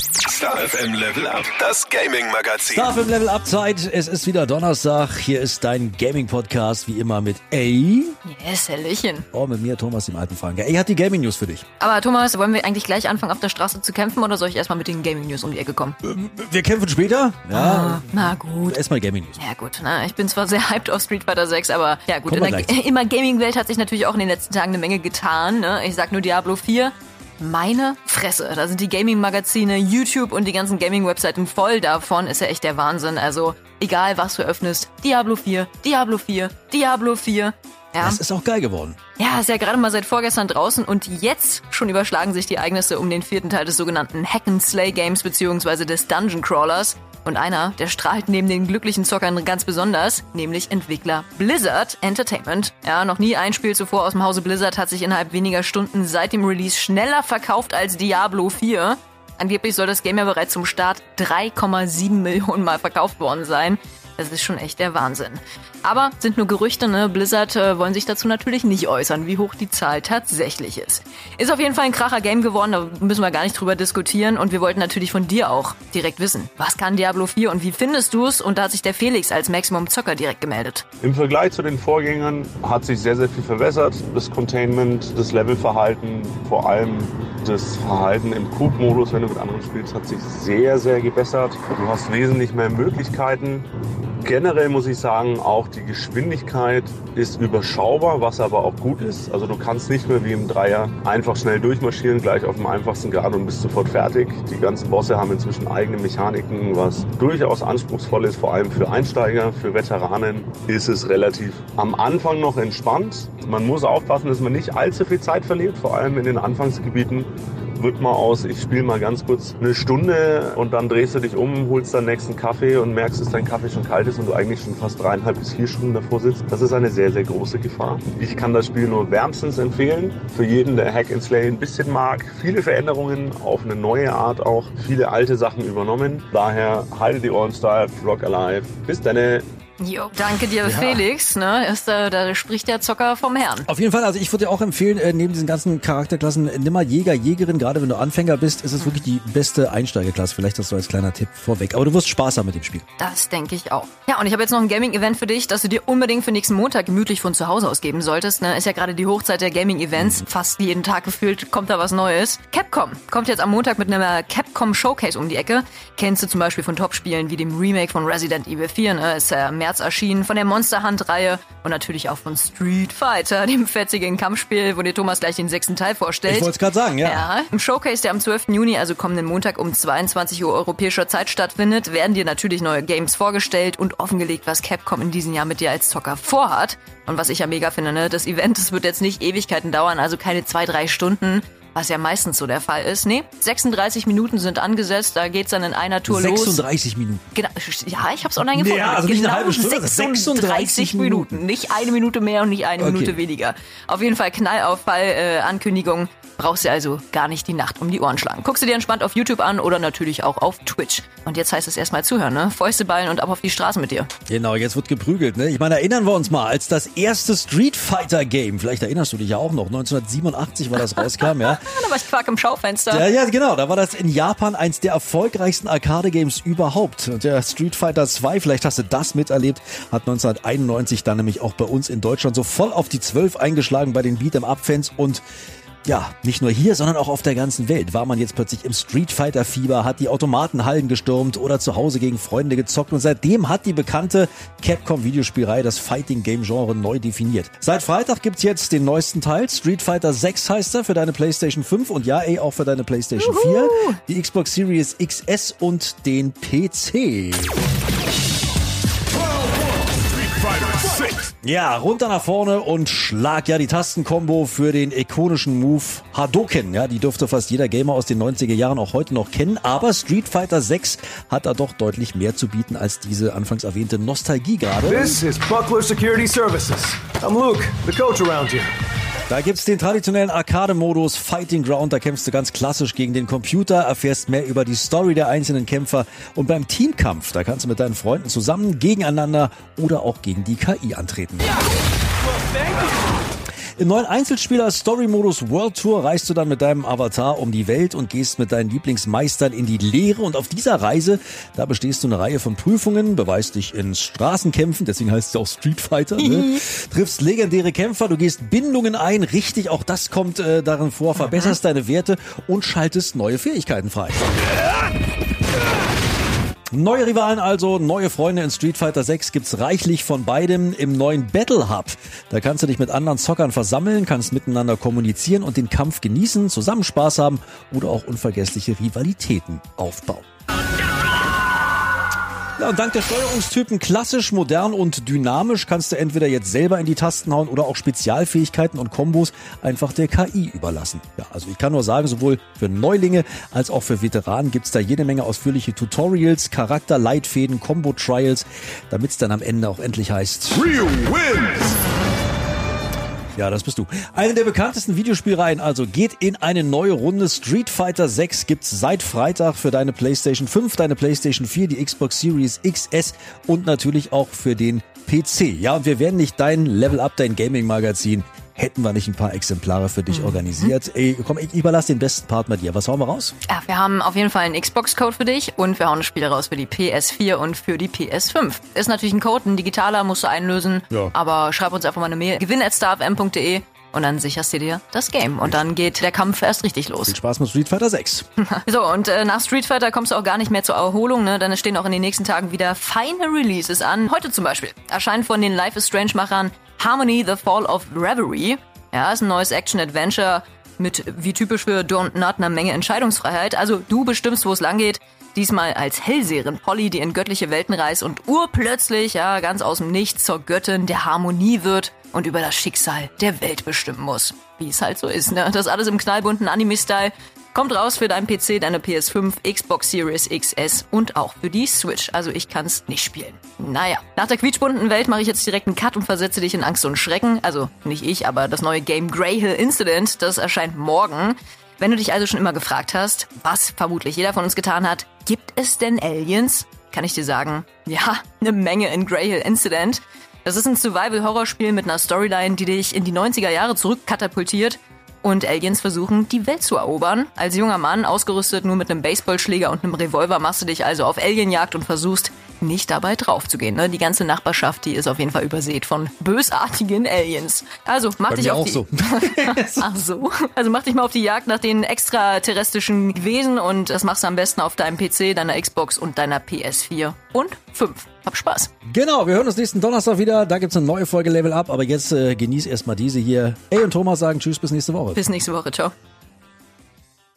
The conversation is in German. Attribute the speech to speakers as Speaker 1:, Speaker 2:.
Speaker 1: Star FM Level Up, das Gaming Magazin.
Speaker 2: Star FM Level Up Zeit. Es ist wieder Donnerstag. Hier ist dein Gaming Podcast, wie immer mit A.
Speaker 3: Yes, Hallöchen.
Speaker 2: Oh, mit mir, Thomas, dem alten Frank. A hat die Gaming News für dich.
Speaker 3: Aber Thomas, wollen wir eigentlich gleich anfangen, auf der Straße zu kämpfen oder soll ich erstmal mit den Gaming News um die Ecke kommen?
Speaker 2: Wir kämpfen später. Ja.
Speaker 3: Ah, na gut.
Speaker 2: Erstmal Gaming News.
Speaker 3: Ja gut, na, ich bin zwar sehr hyped auf Street Fighter 6, aber ja gut,
Speaker 2: Kommen
Speaker 3: in der immer Gaming-Welt hat sich natürlich auch in den letzten Tagen eine Menge getan. Ne? Ich sag nur Diablo 4. Meine Fresse, da sind die Gaming-Magazine, YouTube und die ganzen Gaming-Webseiten voll davon. Ist ja echt der Wahnsinn. Also egal, was du öffnest, Diablo 4, Diablo 4, Diablo 4. Ja.
Speaker 2: Das ist auch geil geworden.
Speaker 3: Ja, ist ja gerade mal seit vorgestern draußen und jetzt schon überschlagen sich die Ereignisse um den vierten Teil des sogenannten Hack and Slay Games beziehungsweise des Dungeon Crawlers. Und einer, der strahlt neben den glücklichen Zockern ganz besonders, nämlich Entwickler Blizzard Entertainment. Ja, noch nie ein Spiel zuvor aus dem Hause Blizzard hat sich innerhalb weniger Stunden seit dem Release schneller verkauft als Diablo 4. Angeblich soll das Game ja bereits zum Start 3,7 Millionen Mal verkauft worden sein. Das ist schon echt der Wahnsinn. Aber sind nur Gerüchte, ne? Blizzard äh, wollen sich dazu natürlich nicht äußern, wie hoch die Zahl tatsächlich ist. Ist auf jeden Fall ein kracher Game geworden, da müssen wir gar nicht drüber diskutieren. Und wir wollten natürlich von dir auch direkt wissen, was kann Diablo 4 und wie findest du es? Und da hat sich der Felix als Maximum Zocker direkt gemeldet.
Speaker 4: Im Vergleich zu den Vorgängern hat sich sehr, sehr viel verbessert. Das Containment, das Levelverhalten, vor allem das Verhalten im Coop-Modus, wenn du mit anderen spielst, hat sich sehr, sehr gebessert. Du hast wesentlich mehr Möglichkeiten. Generell muss ich sagen, auch die Geschwindigkeit ist überschaubar, was aber auch gut ist. Also du kannst nicht mehr wie im Dreier einfach schnell durchmarschieren, gleich auf dem einfachsten Grad und bist sofort fertig. Die ganzen Bosse haben inzwischen eigene Mechaniken, was durchaus anspruchsvoll ist, vor allem für Einsteiger, für Veteranen ist es relativ am Anfang noch entspannt. Man muss aufpassen, dass man nicht allzu viel Zeit verliert, vor allem in den Anfangsgebieten wird mal aus, ich spiele mal ganz kurz eine Stunde und dann drehst du dich um, holst deinen nächsten Kaffee und merkst, dass dein Kaffee schon kalt ist und du eigentlich schon fast dreieinhalb bis vier Stunden davor sitzt. Das ist eine sehr, sehr große Gefahr. Ich kann das Spiel nur wärmstens empfehlen. Für jeden, der Hack and Slay ein bisschen mag. Viele Veränderungen auf eine neue Art auch. Viele alte Sachen übernommen. Daher halte die Ohren steif, rock alive. Bis dann.
Speaker 3: Jo, danke dir, Felix. Ne? Ist, äh, da spricht der Zocker vom Herrn.
Speaker 2: Auf jeden Fall, also ich würde dir auch empfehlen, äh, neben diesen ganzen Charakterklassen, äh, nimm mal Jäger, Jägerin, gerade wenn du Anfänger bist, ist es wirklich die beste Einsteigerklasse. Vielleicht das so als kleiner Tipp vorweg. Aber du wirst Spaß haben mit dem Spiel.
Speaker 3: Das denke ich auch. Ja, und ich habe jetzt noch ein Gaming-Event für dich, das du dir unbedingt für nächsten Montag gemütlich von zu Hause aus geben solltest. Ne? Ist ja gerade die Hochzeit der Gaming-Events. Fast jeden Tag gefühlt kommt da was Neues. Capcom kommt jetzt am Montag mit einer Capcom Showcase um die Ecke. Kennst du zum Beispiel von Top-Spielen wie dem Remake von Resident Evil 4, ne? Ist ja im März erschienen, von der Monster Hunt-Reihe und natürlich auch von Street Fighter, dem fetzigen Kampfspiel, wo dir Thomas gleich den sechsten Teil vorstellt.
Speaker 2: Ich wollte es gerade sagen, ja.
Speaker 3: Ja, im Showcase, der am 12. Juni, also kommenden Montag um 22 Uhr europäischer Zeit stattfindet, werden dir natürlich neue Games vorgestellt und offengelegt, was Capcom in diesem Jahr mit dir als Zocker vorhat. Und was ich ja mega finde, ne, das Event, das wird jetzt nicht Ewigkeiten dauern, also keine zwei, drei Stunden. Was ja meistens so der Fall ist. Nee, 36 Minuten sind angesetzt, da geht's dann in einer Tour los.
Speaker 2: 36 Minuten.
Speaker 3: Genau, ja, ich hab's online gefunden.
Speaker 2: Ja, also nicht eine
Speaker 3: genau
Speaker 2: halbe Stunde,
Speaker 3: 36,
Speaker 2: 36
Speaker 3: Minuten.
Speaker 2: Minuten.
Speaker 3: Nicht eine Minute mehr und nicht eine
Speaker 2: Okay.
Speaker 3: Minute weniger. Auf jeden Fall Knallauffall, äh, Ankündigung. Brauchst du also gar nicht die Nacht um die Ohren schlagen. Guckst du dir entspannt auf YouTube an oder natürlich auch auf Twitch. Und jetzt heißt es erstmal zuhören, ne? Fäuste ballen und ab auf die Straße mit dir.
Speaker 2: Genau, jetzt wird geprügelt. Ne? Ich meine, erinnern wir uns mal, als das erste Street Fighter Game, vielleicht erinnerst du dich ja auch noch, 1987 war das rauskam, ja.
Speaker 3: Da war ich Quark im Schaufenster.
Speaker 2: Ja, ja, genau. Da war das in Japan eins der erfolgreichsten Arcade-Games überhaupt. Und der Street Fighter 2, vielleicht hast du das miterlebt, hat 1991 dann nämlich auch bei uns in Deutschland so voll auf die 12 eingeschlagen bei den Beat'em-Up-Fans und ja, nicht nur hier, sondern auch auf der ganzen Welt war man jetzt plötzlich im Street Fighter Fieber, hat die Automatenhallen gestürmt oder zu Hause gegen Freunde gezockt und seitdem hat die bekannte Capcom Videospielreihe das Fighting Game Genre neu definiert. Seit Freitag gibt's jetzt den neuesten Teil, Street Fighter 6 heißt er für deine PlayStation 5 und ja, ey, auch für deine PlayStation 4, die Xbox Series XS und den PC. Ja, runter nach vorne und schlag ja die Tastenkombo für den ikonischen Move Hadoken. Ja, die dürfte fast jeder Gamer aus den 90er Jahren auch heute noch kennen. Aber Street Fighter 6 hat da doch deutlich mehr zu bieten als diese anfangs erwähnte Nostalgie gerade.
Speaker 5: This is Buckler Security Services. I'm Luke, the coach around here.
Speaker 2: Da gibt's den traditionellen Arcade-Modus Fighting Ground. Da kämpfst du ganz klassisch gegen den Computer, erfährst mehr über die Story der einzelnen Kämpfer. Und beim Teamkampf, da kannst du mit deinen Freunden zusammen gegeneinander oder auch gegen die KI antreten. Im neuen Einzelspieler Story-Modus World Tour reist du dann mit deinem Avatar um die Welt und gehst mit deinen Lieblingsmeistern in die Lehre. Und auf dieser Reise, da bestehst du eine Reihe von Prüfungen, beweist dich in Straßenkämpfen, deswegen heißt es auch Street Fighter, ne? triffst legendäre Kämpfer, du gehst Bindungen ein, richtig, auch das kommt äh, darin vor, verbesserst deine Werte und schaltest neue Fähigkeiten frei. Neue Rivalen also, neue Freunde in Street Fighter 6 gibt's reichlich von beidem im neuen Battle Hub. Da kannst du dich mit anderen Zockern versammeln, kannst miteinander kommunizieren und den Kampf genießen, zusammen Spaß haben oder auch unvergessliche Rivalitäten aufbauen. Ja, und dank der Steuerungstypen klassisch, modern und dynamisch kannst du entweder jetzt selber in die Tasten hauen oder auch Spezialfähigkeiten und Kombos einfach der KI überlassen. Ja, also ich kann nur sagen, sowohl für Neulinge als auch für Veteranen gibt's da jede Menge ausführliche Tutorials, Charakterleitfäden, Combo-Trials, damit's dann am Ende auch endlich heißt
Speaker 1: Real wins!
Speaker 2: Ja, das bist du. Eine der bekanntesten Videospielreihen also geht in eine neue Runde. Street Fighter 6 gibt's seit Freitag für deine PlayStation 5, deine PlayStation 4, die Xbox Series XS und natürlich auch für den PC. Ja, und wir werden nicht dein Level Up, dein Gaming Magazin hätten wir nicht ein paar Exemplare für dich organisiert. Ey, komm, ich überlasse den besten Part mit dir. Was hauen wir raus?
Speaker 3: Ja, wir haben auf jeden Fall einen Xbox-Code für dich und wir hauen Spiele raus für die PS4 und für die PS5. Ist natürlich ein Code, ein digitaler, musst du einlösen,
Speaker 2: Ja.
Speaker 3: aber schreib uns einfach mal eine Mail. Gewinn at starfm.de und dann sicherst du dir das Game. Und dann geht der Kampf erst richtig los.
Speaker 2: Viel Spaß mit Street Fighter 6.
Speaker 3: So, und äh, nach Street Fighter kommst du auch gar nicht mehr zur Erholung, ne? Denn es stehen auch in den nächsten Tagen wieder feine Releases an. Heute zum Beispiel erscheint von den Life is Strange-Machern Harmony The Fall of Reverie. Ja, ist ein neues Action-Adventure mit, wie typisch für Don't Not, einer Menge Entscheidungsfreiheit. Also du bestimmst, wo es lang geht. Diesmal als Hellseherin Polly, die in göttliche Welten reist und urplötzlich, ja, ganz aus dem Nichts zur Göttin der Harmonie wird und über das Schicksal der Welt bestimmen muss. Wie es halt so ist, ne? Das alles im knallbunten Anime-Style. Kommt raus für deinen PC, deine PS5, Xbox Series XS und auch für die Switch. Also ich kann's nicht spielen. Naja, nach der quietschbunten Welt mache ich jetzt direkt einen Cut und versetze dich in Angst und Schrecken. Also nicht ich, aber das neue Game Grey Hill Incident, das erscheint morgen. Wenn du dich also schon immer gefragt hast, was vermutlich jeder von uns getan hat, gibt es denn Aliens? Kann ich dir sagen, ja, eine Menge in Grey Hill Incident. Das ist ein Survival-Horror-Spiel mit einer Storyline, die dich in die 90er Jahre zurückkatapultiert und Aliens versuchen, die Welt zu erobern. Als junger Mann, ausgerüstet nur mit einem Baseballschläger und einem Revolver, machst du dich also auf Alienjagd und versuchst, nicht dabei draufzugehen. Ne? Die ganze Nachbarschaft, die ist auf jeden Fall übersät von bösartigen Aliens. Also mach
Speaker 2: Bei
Speaker 3: dich auf
Speaker 2: auch
Speaker 3: die...
Speaker 2: so.
Speaker 3: Ach so. Also mach dich mal auf die Jagd nach den extraterrestrischen Wesen und das machst du am besten auf deinem PC, deiner Xbox und deiner PS4 und 5. Hab Spaß.
Speaker 2: Genau, wir hören uns nächsten Donnerstag wieder. Da gibt's eine neue Folge Level Up. Aber jetzt äh, genieß erstmal diese hier. Ey und Thomas sagen Tschüss, bis nächste Woche.
Speaker 3: Bis nächste Woche. Ciao.